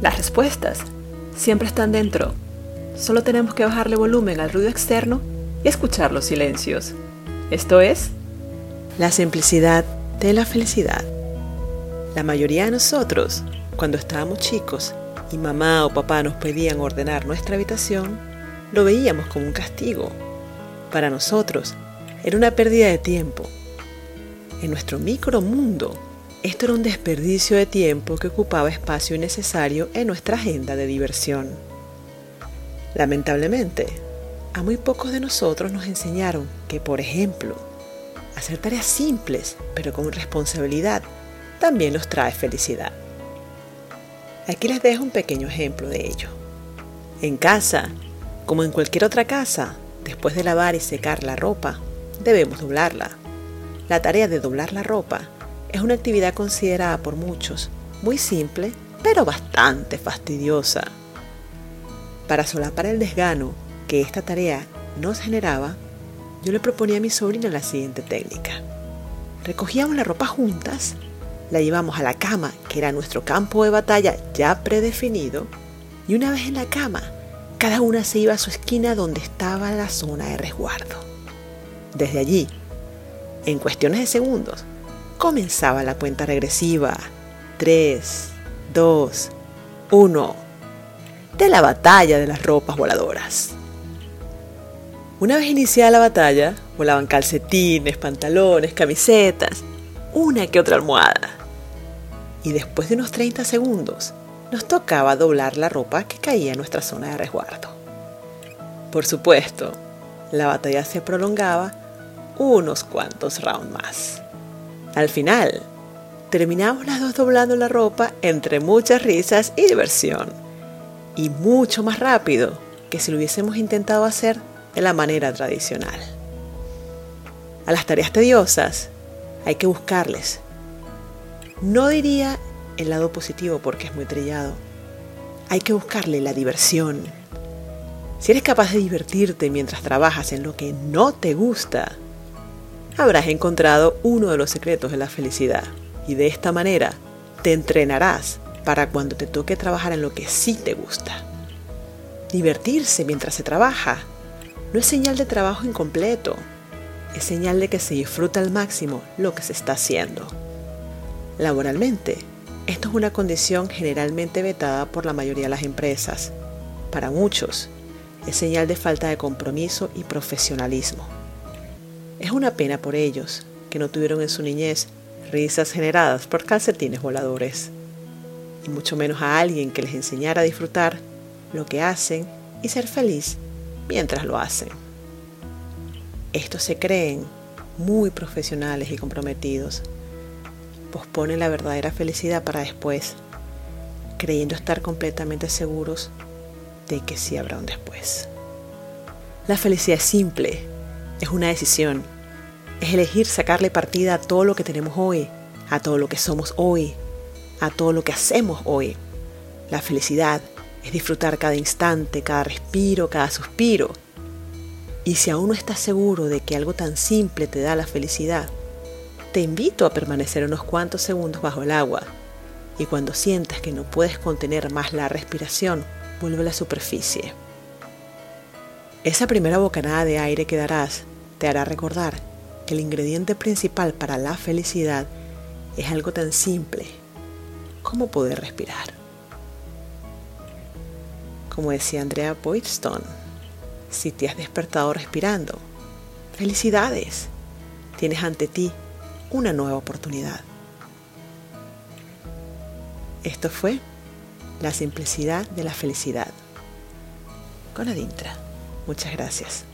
Las respuestas siempre están dentro. Solo tenemos que bajarle volumen al ruido externo y escuchar los silencios. Esto es la simplicidad de la felicidad. La mayoría de nosotros, cuando estábamos chicos y mamá o papá nos pedían ordenar nuestra habitación, lo veíamos como un castigo. Para nosotros, era una pérdida de tiempo. En nuestro micromundo, esto era un desperdicio de tiempo que ocupaba espacio innecesario en nuestra agenda de diversión. Lamentablemente, a muy pocos de nosotros nos enseñaron que, por ejemplo, hacer tareas simples pero con responsabilidad también nos trae felicidad. Aquí les dejo un pequeño ejemplo de ello. En casa, como en cualquier otra casa, después de lavar y secar la ropa, debemos doblarla. La tarea de doblar la ropa es una actividad considerada por muchos muy simple, pero bastante fastidiosa. Para solapar el desgano que esta tarea nos generaba, yo le proponía a mi sobrina la siguiente técnica. Recogíamos la ropa juntas, la llevamos a la cama, que era nuestro campo de batalla ya predefinido, y una vez en la cama, cada una se iba a su esquina donde estaba la zona de resguardo. Desde allí, en cuestiones de segundos, comenzaba la cuenta regresiva. 3, 2, 1. De la batalla de las ropas voladoras. Una vez iniciada la batalla, volaban calcetines, pantalones, camisetas, una que otra almohada. Y después de unos 30 segundos, nos tocaba doblar la ropa que caía en nuestra zona de resguardo. Por supuesto, la batalla se prolongaba unos cuantos rounds más. Al final, terminamos las dos doblando la ropa entre muchas risas y diversión. Y mucho más rápido que si lo hubiésemos intentado hacer de la manera tradicional. A las tareas tediosas hay que buscarles. No diría el lado positivo porque es muy trillado. Hay que buscarle la diversión. Si eres capaz de divertirte mientras trabajas en lo que no te gusta, habrás encontrado uno de los secretos de la felicidad. Y de esta manera te entrenarás para cuando te toque trabajar en lo que sí te gusta. Divertirse mientras se trabaja no es señal de trabajo incompleto, es señal de que se disfruta al máximo lo que se está haciendo. Laboralmente, esto es una condición generalmente vetada por la mayoría de las empresas. Para muchos, es señal de falta de compromiso y profesionalismo. Es una pena por ellos que no tuvieron en su niñez risas generadas por calcetines voladores, y mucho menos a alguien que les enseñara a disfrutar lo que hacen y ser feliz mientras lo hacen. Estos se creen muy profesionales y comprometidos. Posponen la verdadera felicidad para después, creyendo estar completamente seguros de que sí habrá un después. La felicidad es simple, es una decisión, es elegir sacarle partida a todo lo que tenemos hoy, a todo lo que somos hoy, a todo lo que hacemos hoy. La felicidad es disfrutar cada instante, cada respiro, cada suspiro. Y si aún no estás seguro de que algo tan simple te da la felicidad, te invito a permanecer unos cuantos segundos bajo el agua y cuando sientas que no puedes contener más la respiración, vuelve a la superficie. Esa primera bocanada de aire que darás te hará recordar que el ingrediente principal para la felicidad es algo tan simple como poder respirar como decía Andrea Boydstone, si te has despertado respirando, felicidades, tienes ante ti una nueva oportunidad. Esto fue La simplicidad de la felicidad con Adintra. Muchas gracias.